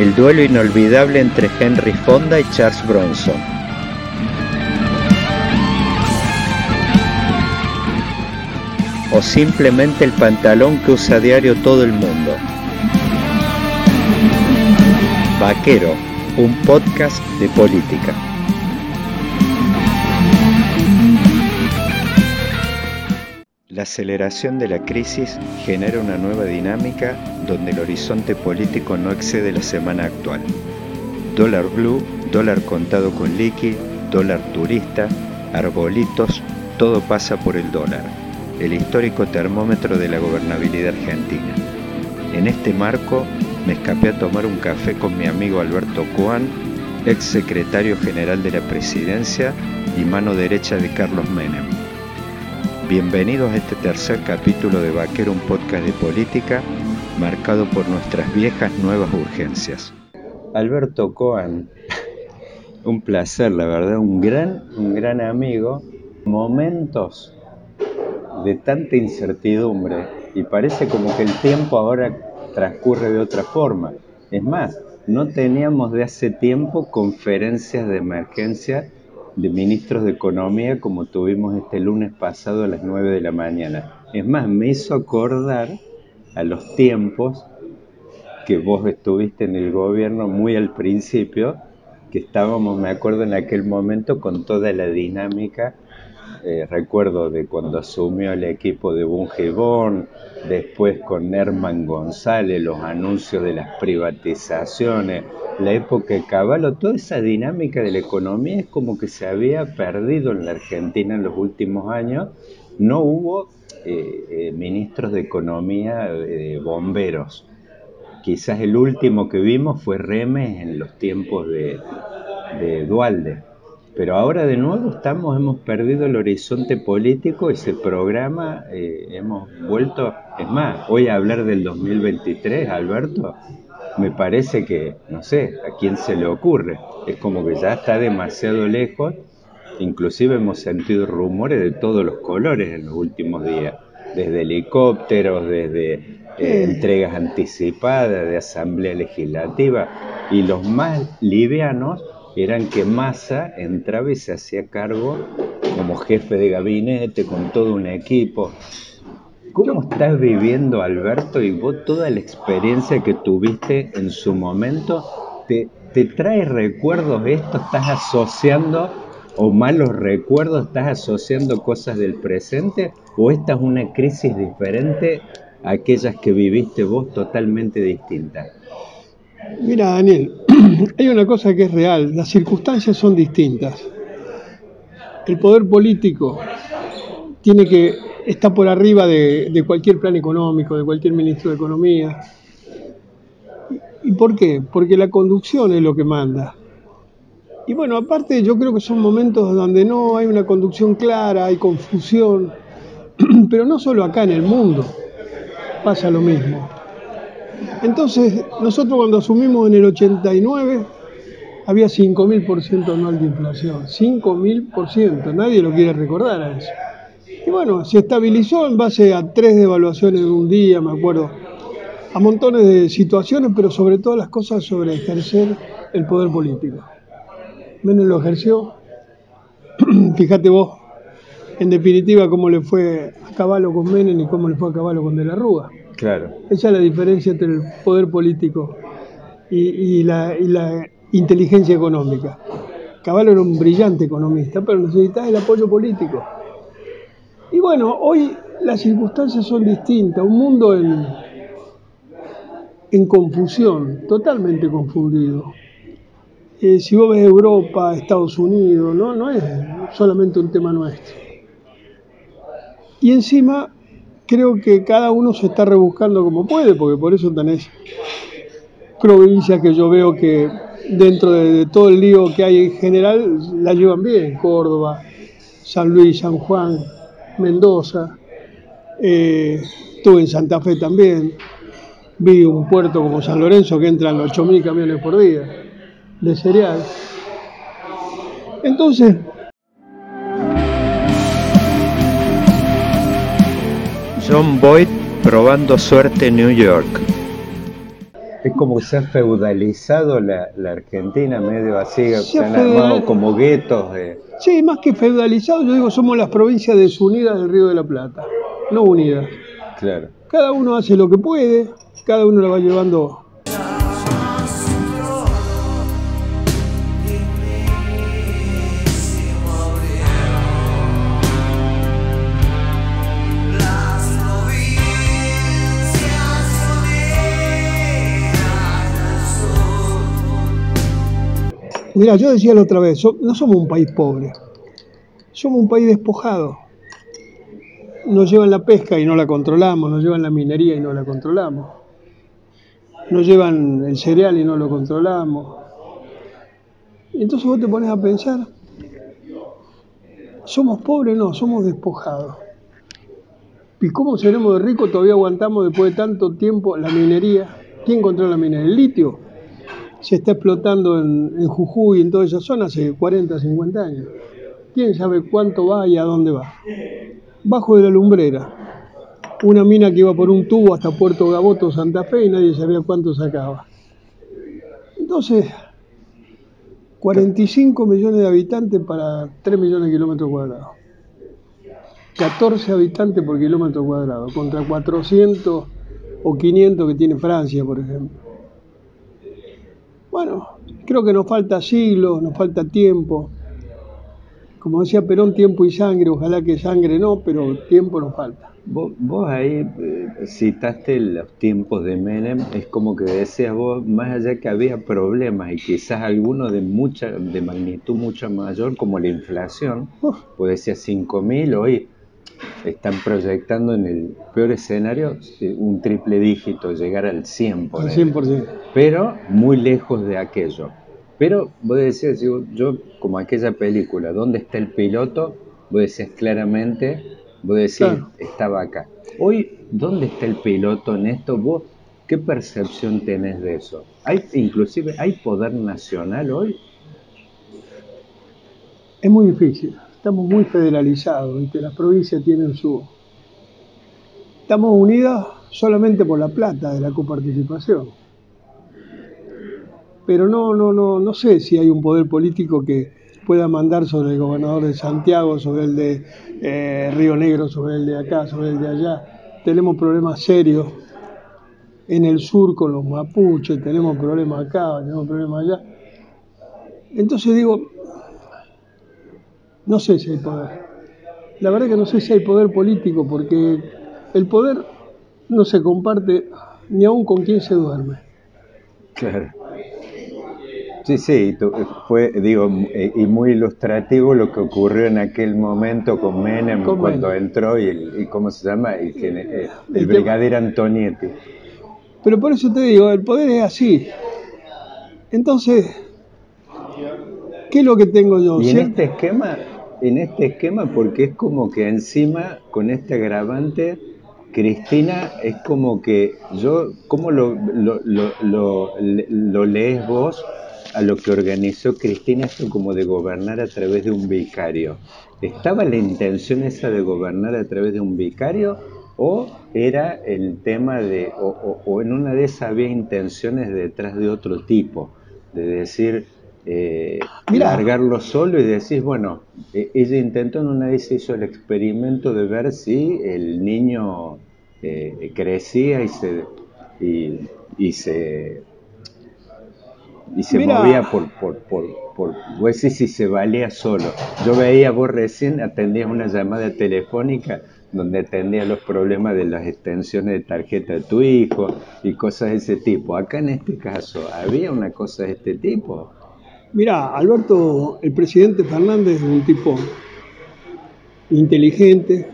El duelo inolvidable entre Henry Fonda y Charles Bronson. O simplemente el pantalón que usa a diario todo el mundo. Vaquero, un podcast de política. La aceleración de la crisis genera una nueva dinámica donde el horizonte político no excede la semana actual. Dólar blue, dólar contado con liqui, dólar turista, arbolitos, todo pasa por el dólar, el histórico termómetro de la gobernabilidad argentina. En este marco me escapé a tomar un café con mi amigo Alberto Coan, ex secretario general de la presidencia y mano derecha de Carlos Menem Bienvenidos a este tercer capítulo de Vaquero, un podcast de política marcado por nuestras viejas nuevas urgencias. Alberto Coan, un placer, la verdad, un gran, un gran amigo. Momentos de tanta incertidumbre y parece como que el tiempo ahora transcurre de otra forma. Es más, no teníamos de hace tiempo conferencias de emergencia de ministros de Economía como tuvimos este lunes pasado a las 9 de la mañana. Es más, me hizo acordar a los tiempos que vos estuviste en el gobierno muy al principio, que estábamos, me acuerdo en aquel momento, con toda la dinámica eh, recuerdo de cuando asumió el equipo de Bungibón, después con Herman González, los anuncios de las privatizaciones, la época de Caballo, toda esa dinámica de la economía es como que se había perdido en la Argentina en los últimos años. No hubo eh, eh, ministros de economía bomberos. Quizás el último que vimos fue Remes en los tiempos de, de Dualde pero ahora de nuevo estamos, hemos perdido el horizonte político, ese programa, eh, hemos vuelto, es más, hoy a hablar del 2023, Alberto, me parece que, no sé, a quién se le ocurre, es como que ya está demasiado lejos, inclusive hemos sentido rumores de todos los colores en los últimos días, desde helicópteros, desde eh, entregas anticipadas de asamblea legislativa, y los más livianos eran que Massa entraba y se hacía cargo como jefe de gabinete con todo un equipo. ¿Cómo estás viviendo, Alberto, y vos toda la experiencia que tuviste en su momento? ¿Te, te trae recuerdos esto? ¿Estás asociando o malos recuerdos? ¿Estás asociando cosas del presente? ¿O esta es una crisis diferente a aquellas que viviste vos totalmente distintas? Mira, Daniel, hay una cosa que es real, las circunstancias son distintas. El poder político tiene que está por arriba de, cualquier plan económico, de cualquier ministro de Economía. ¿Y por qué? Porque la conducción es lo que manda. Y bueno, aparte yo creo que son momentos donde no hay una conducción clara, hay confusión, pero no solo acá en el mundo pasa lo mismo. Entonces, nosotros cuando asumimos en el 89, había 5.000% anual de inflación. 5.000%, nadie lo quiere recordar a eso. Y bueno, se estabilizó en base a tres devaluaciones de un día, me acuerdo, a montones de situaciones, pero sobre todo las cosas sobre ejercer el poder político. Menem lo ejerció, fíjate vos, en definitiva, cómo le fue a caballo con Menem y cómo le fue a caballo con De la Rúa. Claro. Esa es la diferencia entre el poder político y, la, inteligencia económica. Caballo era un brillante economista, pero necesitaba el apoyo político. Y bueno, hoy las circunstancias son distintas, un mundo en, confusión, totalmente confundido. Eh, si vos ves Europa, Estados Unidos, ¿no? no es solamente un tema nuestro. Y encima creo que cada uno se está rebuscando como puede, porque por eso tenés provincias que yo veo que dentro de, todo el lío que hay en general la llevan bien, Córdoba, San Luis, San Juan, Mendoza, eh, estuve en Santa Fe también, vi un puerto como San Lorenzo que entran 8.000 camiones por día de cereal. Entonces, John Boyd probando suerte en New York. Es como que se ha feudalizado la, Argentina, medio así, se han armado como guetos. Sí, más que feudalizado, yo digo, somos las provincias desunidas del Río de la Plata, no unidas. Claro. Cada uno hace lo que puede, cada uno lo va llevando Mira, yo decía la otra vez, no somos un país pobre, somos un país despojado. Nos llevan la pesca y no la controlamos, nos llevan la minería y no la controlamos, nos llevan el cereal y no lo controlamos. Entonces vos te pones a pensar, ¿somos pobres? No, somos despojados. ¿Y cómo seremos de ricos? Todavía aguantamos después de tanto tiempo la minería. ¿Quién controla la minería? ¿El litio? Se está explotando en, Jujuy en toda esa zona hace 40, 50 años. ¿Quién sabe cuánto va y a dónde va? Bajo de la lumbrera. Una mina que iba por un tubo hasta Puerto Gaboto, Santa Fe, y nadie sabía cuánto sacaba. Entonces, 45 millones de habitantes para 3 millones de kilómetros cuadrados. 14 habitantes por kilómetro cuadrado, contra 400 o 500 que tiene Francia, por ejemplo. Bueno, creo que nos falta siglos, nos falta tiempo. Como decía Perón, tiempo y sangre, ojalá que sangre no, pero tiempo nos falta. Vos, ahí eh, citaste los tiempos de Menem, es como que decías vos, más allá que había problemas y quizás algunos de mucha, de magnitud mucho mayor, como la inflación, pues decías 5.000, hoy están proyectando en el peor escenario un triple dígito, llegar al 100%. Al 100%. Pero muy lejos de aquello. Pero vos decías, yo como aquella película, ¿dónde está el piloto? Vos decías claramente, vos decías, estaba acá. Hoy, ¿dónde está el piloto en esto? ¿Vos qué percepción tenés de eso? ¿Hay, inclusive, ¿hay poder nacional hoy? Es muy difícil estamos muy federalizados, que las provincias tienen su... Estamos unidas solamente por la plata de la coparticipación. Pero no, no, no, no sé si hay un poder político que pueda mandar sobre el gobernador de Santiago, sobre el de eh, Río Negro, sobre el de acá, sobre el de allá. Tenemos problemas serios en el sur con los mapuches, tenemos problemas acá, tenemos problemas allá. Entonces digo, no sé si hay poder. La verdad que no sé si hay poder político porque el poder no se comparte ni aún con quien se duerme. Claro. Sí, sí, fue, digo, eh, y muy ilustrativo lo que ocurrió en aquel momento con Menem cuando entró y, el, ¿cómo se llama? El, eh, el, brigadier Antonietti. Pero por eso te digo, el poder es así. Entonces, ¿qué es lo que tengo yo? Y en este esquema, en este esquema porque es como que encima con este agravante Cristina es como que yo, ¿cómo lo, lo, lo, lees vos a lo que organizó Cristina esto como de gobernar a través de un vicario? ¿Estaba la intención esa de gobernar a través de un vicario o era el tema de, o, o en una de esas había intenciones detrás de otro tipo, de decir, eh, largarlo solo y decís, bueno, e-, ella intentó en una vez hizo el experimento de ver si el niño eh, crecía y se y, se y se movía por, por, por, por si se valía solo. Yo veía, vos recién atendías una llamada telefónica donde atendías los problemas de las extensiones de tarjeta de tu hijo y cosas de ese tipo. Acá en este caso, ¿había una cosa de este tipo? Mira, Alberto, el presidente Fernández es un tipo inteligente,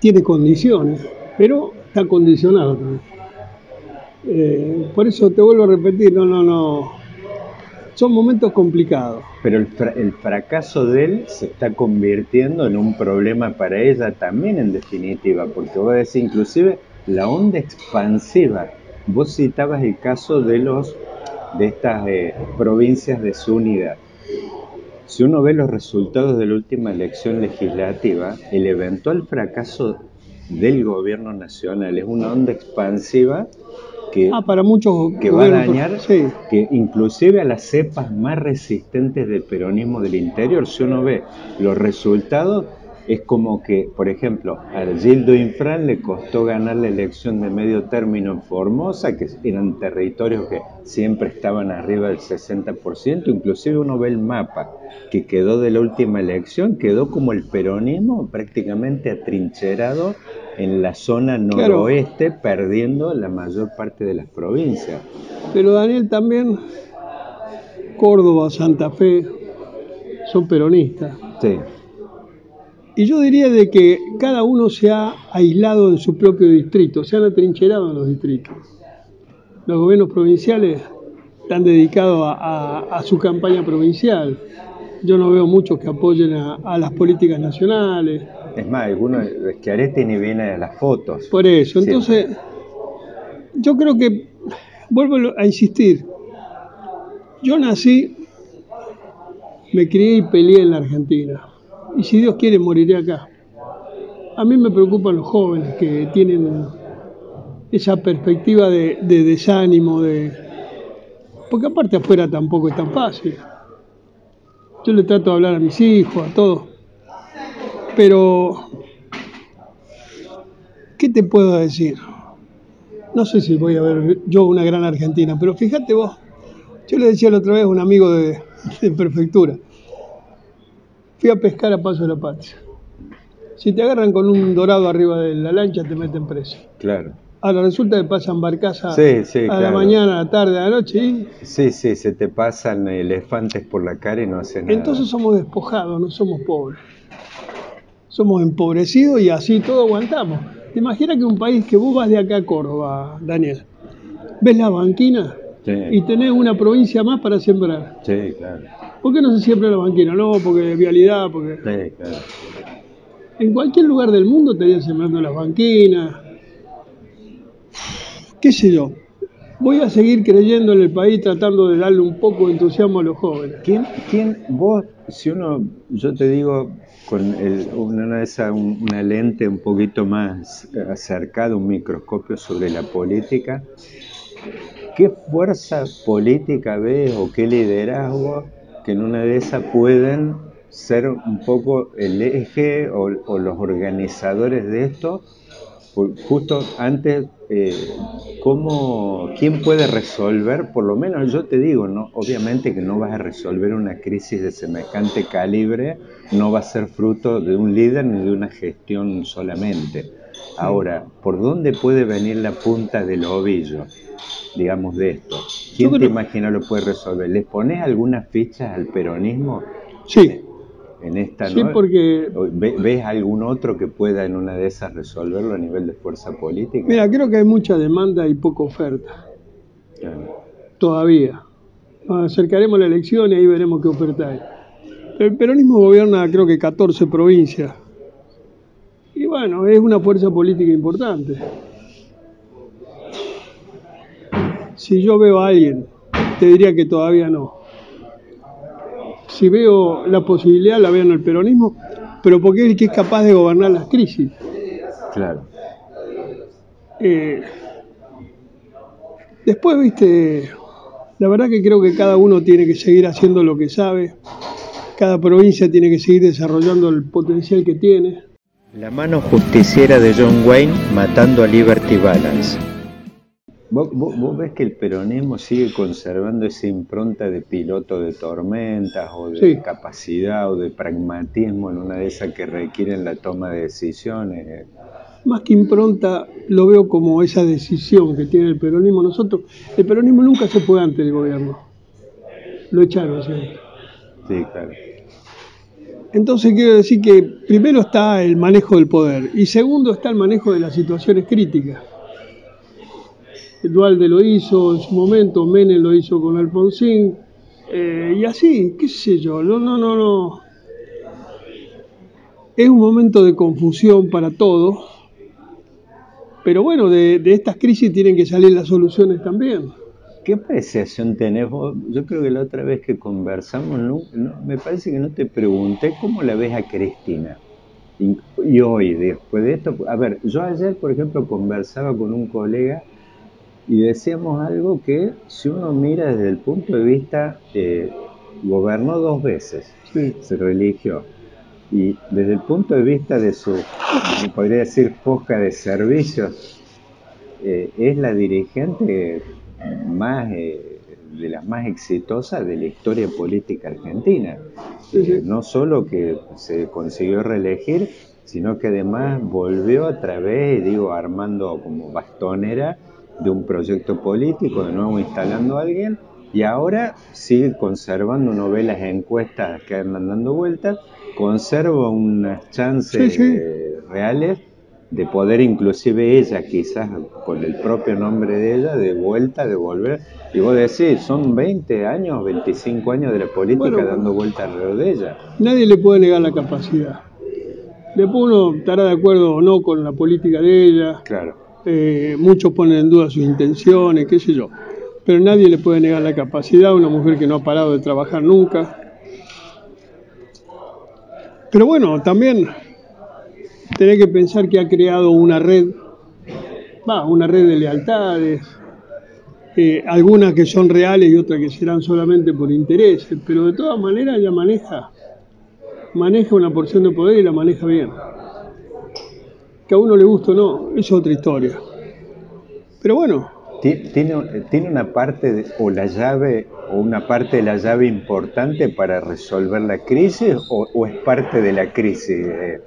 tiene condiciones, pero está condicionado también. Eh, por eso te vuelvo a repetir, no, no, no. Son momentos complicados. Pero el, el fracaso de él se está convirtiendo en un problema para ella también, en definitiva, porque vos decís, inclusive, la onda expansiva. Vos citabas el caso de los de estas eh, provincias de su unidad. Si uno ve los resultados de la última elección legislativa, el eventual fracaso del gobierno nacional es una onda expansiva que, ah, para muchos que va a dañar, que inclusive a las cepas más resistentes del peronismo del interior, si uno ve los resultados, es como que, por ejemplo, a Gildo Infran le costó ganar la elección de medio término en Formosa, que eran territorios que siempre estaban arriba del 60%, inclusive uno ve el mapa que quedó de la última elección, quedó como el peronismo prácticamente atrincherado en la zona noroeste, perdiendo la mayor parte de las provincias. Pero Daniel también, Córdoba, Santa Fe, son peronistas. Sí. Y yo diría de que cada uno se ha aislado en su propio distrito, se han atrincherado en los distritos. Los gobiernos provinciales están dedicados a, su campaña provincial. Yo no veo muchos que apoyen a, las políticas nacionales. Es más, algunos Schiaretti ni viene a las fotos. Por eso, entonces, yo creo que, vuelvo a insistir, yo nací, me crié y peleé en la Argentina y si Dios quiere moriré acá. A mí me preocupan los jóvenes que tienen esa perspectiva de, desánimo, de porque aparte afuera tampoco es tan fácil. Yo le trato de hablar a mis hijos, a todos, pero ¿qué te puedo decir? No sé si voy a ver yo una gran Argentina, pero fíjate vos, yo le decía la otra vez a un amigo de, de prefectura, Fui a pescar a Paso de la Patria. Si te agarran con un dorado arriba de la lancha, te meten preso. Claro. Ahora resulta que pasan barcazas a la mañana, a la tarde, a la noche. Y... Sí, sí, se te pasan elefantes por la cara y no hacen nada. Entonces somos despojados, no somos pobres. Somos empobrecidos y así todo aguantamos. ¿Te imaginas que un país que vos vas de acá a Córdoba, Daniel, ves la banquina y tenés una provincia más para sembrar? Sí, claro. ¿Por qué no se siembra la banquina? No, porque vialidad, porque... Sí, claro. En cualquier lugar del mundo estarían sembrando las banquinas. ¿Qué sé yo? Voy a seguir creyendo en el país tratando de darle un poco de entusiasmo a los jóvenes. ¿Quién, quién vos, si uno, yo te digo, con una, esa, una lente un poquito más acercada, un microscopio sobre la política, ¿qué fuerza política ves o qué liderazgo que en una de esas pueden ser un poco el eje o, los organizadores de esto. Justo antes, eh, ¿cómo, ¿quién puede resolver? Por lo menos yo te digo, no, obviamente que no vas a resolver una crisis de semejante calibre, no va a ser fruto de un líder ni de una gestión solamente. Ahora, ¿por dónde puede venir la punta del ovillo? digamos, de esto? ¿Quién te imagina lo puede resolver? ¿Les pones algunas fichas al peronismo? Sí. En esta, sí, porque... ¿Ves algún otro que pueda en una de esas resolverlo a nivel de fuerza política? Mira, creo que hay mucha demanda y poca oferta. Todavía. Nos acercaremos a la elección y ahí veremos qué oferta hay. El peronismo gobierna creo que 14 provincias. Y bueno, es una fuerza política importante. Si yo veo a alguien, te diría que todavía no. Si veo la posibilidad, la veo en el peronismo, pero porque es el que es capaz de gobernar las crisis. Claro. Eh, después, viste, la verdad que creo que cada uno tiene que seguir haciendo lo que sabe, cada provincia tiene que seguir desarrollando el potencial que tiene. La mano justiciera de John Wayne matando a Liberty Balance. ¿Vos, ves que el peronismo sigue conservando esa impronta de piloto de tormentas o de capacidad o de pragmatismo en una de esas que requieren la toma de decisiones? Más que impronta, lo veo como esa decisión que tiene el peronismo. Nosotros, el peronismo nunca se fue ante el gobierno. Lo echaron siempre. Sí, claro. Entonces quiero decir que primero está el manejo del poder y segundo está el manejo de las situaciones críticas Dualde lo hizo en su momento, Menem lo hizo con Alfonsín, eh, y así, qué sé yo, no, no, no, no. Es un momento de confusión para todos, pero bueno, de, estas crisis tienen que salir las soluciones también. ¿Qué apreciación tenés vos? Yo creo que la otra vez que conversamos, me parece que no te pregunté cómo la ves a Cristina. Y, hoy, después de esto, a ver, yo ayer, por ejemplo, conversaba con un colega y decíamos algo que si uno mira desde el punto de vista, eh, gobernó dos veces, se religió, y desde el punto de vista de su, podría decir, foca de servicios, eh, es la dirigente más... Eh, de las más exitosas de la historia política argentina. Eh, no solo que se consiguió reelegir, sino que además volvió a través, digo, armando como bastonera de un proyecto político, de nuevo instalando a alguien, y ahora sigue conservando, uno ve las encuestas que andan dando vueltas, conserva unas chances reales de poder inclusive ella, quizás con el propio nombre de ella, de vuelta, de volver. Y vos decís, son 20 años, 25 años de la política dando vuelta alrededor de ella. Nadie le puede negar la capacidad. Después uno estará de acuerdo o no con la política de ella. Claro. Eh, muchos ponen en duda sus intenciones, qué sé yo. Pero nadie le puede negar la capacidad a una mujer que no ha parado de trabajar nunca. Pero bueno, también tenés que pensar que ha creado una red, va, una red de lealtades, eh, algunas que son reales y otras que serán solamente por intereses, pero de todas maneras ella maneja, maneja una porción de poder y la maneja bien. Que a uno le guste o no, es otra historia. Pero bueno. ¿Tiene, tiene una parte o la llave o una parte de la llave importante para resolver la crisis o, es parte de la crisis? Eh,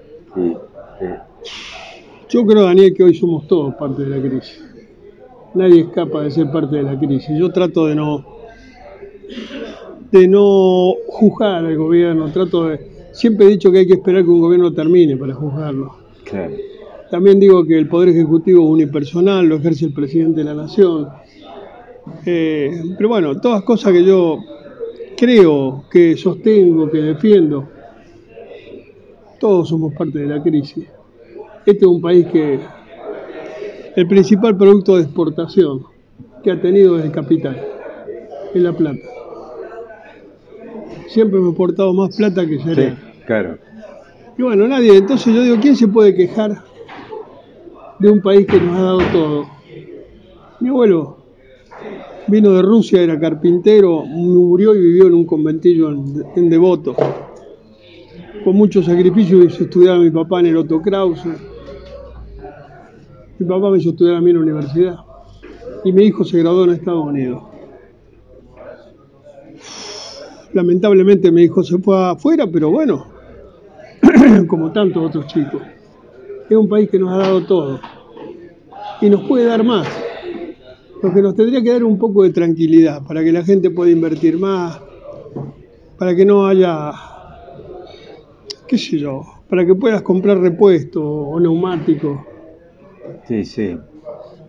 yo creo, Daniel, que hoy somos todos parte de la crisis. Nadie escapa de ser parte de la crisis. Yo trato de no de no juzgar al gobierno, trato de siempre he dicho que hay que esperar que un gobierno termine para juzgarlo. También digo que el poder ejecutivo es unipersonal, lo ejerce el presidente de la nación. Eh, pero bueno, todas cosas que yo creo, que sostengo, que defiendo, todos somos parte de la crisis. Este es un país que el principal producto de exportación que ha tenido es el capital, es la plata. Siempre hemos exportado más plata que cereal. Sí, claro. Y bueno, nadie. Entonces yo digo, ¿quién se puede quejar de un país que nos ha dado todo? Mi abuelo vino de Rusia, era carpintero, murió y vivió en un conventillo en, en Devoto con mucho sacrificio hizo estudiar a mi papá en el Otto Krause. Mi papá me hizo estudiar a mí en la universidad. Y mi hijo se graduó en Estados Unidos. Lamentablemente mi hijo se fue afuera, pero bueno, como tantos otros chicos. Es un país que nos ha dado todo. Y nos puede dar más. Lo que nos tendría que dar un poco de tranquilidad para que la gente pueda invertir más, para que no haya qué sé yo, para que puedas comprar repuestos o neumáticos. Sí, sí.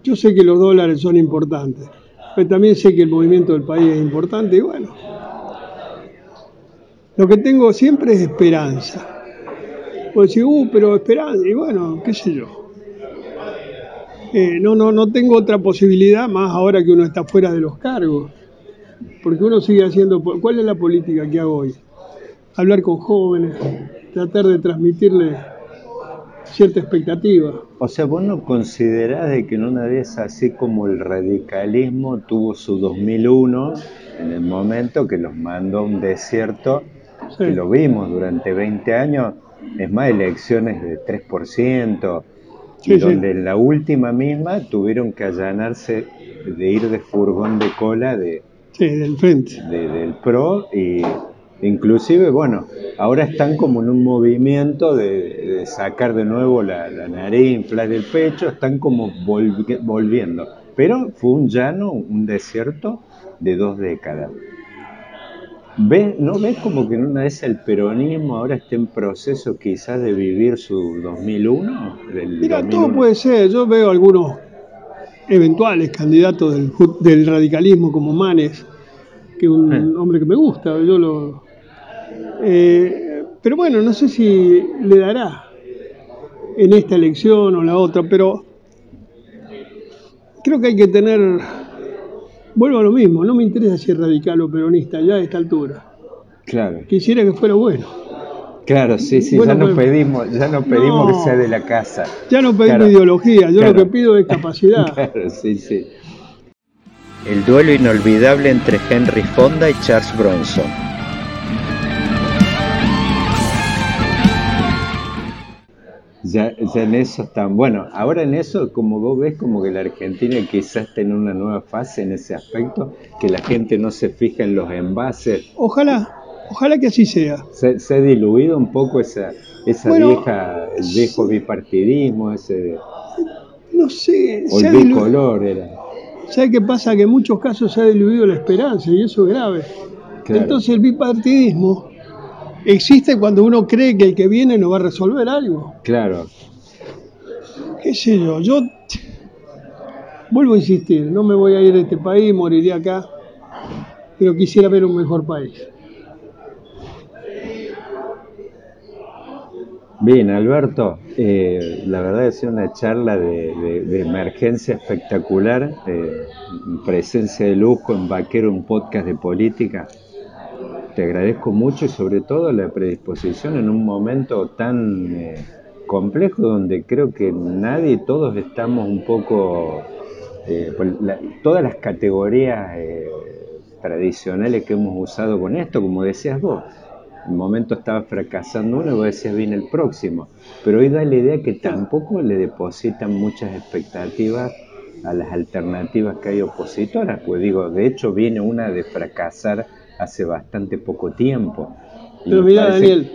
Yo sé que los dólares son importantes, pero también sé que el movimiento del país es importante y bueno, lo que tengo siempre es esperanza. Pues decir, uh, pero esperanza, y bueno, qué sé yo. Eh, no, no, no tengo otra posibilidad más ahora que uno está fuera de los cargos. Porque uno sigue haciendo. ¿Cuál es la política que hago hoy? Hablar con jóvenes, tratar de transmitirle cierta expectativa. O sea, vos no considerás de que en una vez así como el radicalismo tuvo su 2001, en el momento que los mandó a un desierto, que lo vimos durante 20 años, es más, elecciones de 3%, y donde en la última misma tuvieron que allanarse de ir de furgón de cola de, del frente. del PRO y Inclusive, bueno, ahora están como en un movimiento de, sacar de nuevo la, nariz, inflar el pecho, están como volviendo. Pero fue un llano, un desierto de dos décadas. ¿Ves, ¿No ves como que en una vez el peronismo ahora está en proceso quizás de vivir su 2001? Mira, todo puede ser. Yo veo algunos eventuales candidatos del, radicalismo como Manes, que es un eh. hombre que me gusta, yo lo... Eh, pero bueno, no sé si le dará en esta elección o la otra, pero creo que hay que tener, vuelvo a lo mismo, no me interesa si es radical o peronista ya a esta altura. Claro. Quisiera que fuera bueno. Claro, sí, sí, ya no pedimos, ya no pedimos que sea de la casa. Ya no pedimos ideología, yo lo que pido es capacidad. claro, sí, sí. El duelo inolvidable entre Henry Fonda y Charles Bronson. Ya, ya, en eso están. Bueno, ahora en eso, como vos ves, como que la Argentina quizás está en una nueva fase en ese aspecto, que la gente no se fija en los envases. Ojalá, Ojalá que así sea. Se, ha diluido un poco esa, esa vieja, el viejo bipartidismo, ese... No sé. O el bicolor era. ¿Sabes qué pasa? Que en muchos casos se ha diluido la esperanza y eso es grave. Entonces el bipartidismo existe cuando uno cree que el que viene no va a resolver algo. Claro. ¿Qué sé yo? Yo vuelvo a insistir, no me voy a ir de este país, moriré acá, pero quisiera ver un mejor país. Bien, Alberto, eh, la verdad es una charla de, emergencia espectacular, eh, presencia de lujo en Vaquero, un podcast de política. Te agradezco mucho y sobre todo la predisposición en un momento tan eh, complejo donde creo que nadie, todos estamos un poco, todas las categorías tradicionales que hemos usado con esto, como decías vos, un momento estaba fracasando uno y vos decías viene el próximo. Pero hoy da la idea que tampoco le depositan muchas expectativas a las alternativas que hay opositoras. Pues digo, de hecho viene una de fracasar hace bastante poco tiempo. Pero mira, Daniel,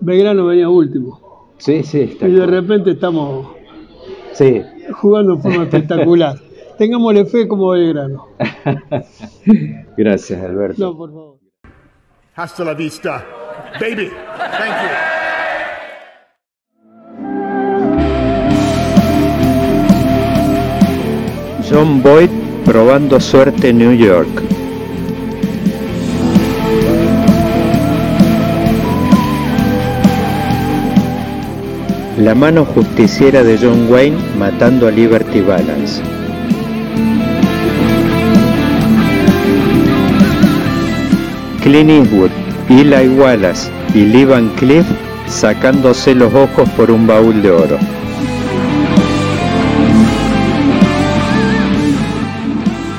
Belgrano venía último. Sí, sí, está Y de repente estamos sí. jugando de forma espectacular. Tengámosle fe como Belgrano. Gracias, Alberto. No, por favor. Hasta la vista, baby. Thank you. John Boyd probando suerte en New York. La mano justiciera de John Wayne matando a Liberty Balance. Clint Eastwood, Eli Wallace y Lee Van Cliff sacándose los ojos por un baúl de oro.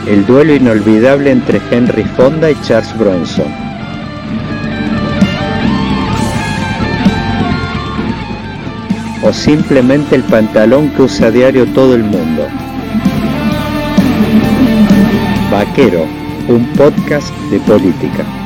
El duelo inolvidable entre Henry Fonda y Charles Bronson. O simplemente el pantalón que usa a diario todo el mundo. Vaquero, un podcast de política.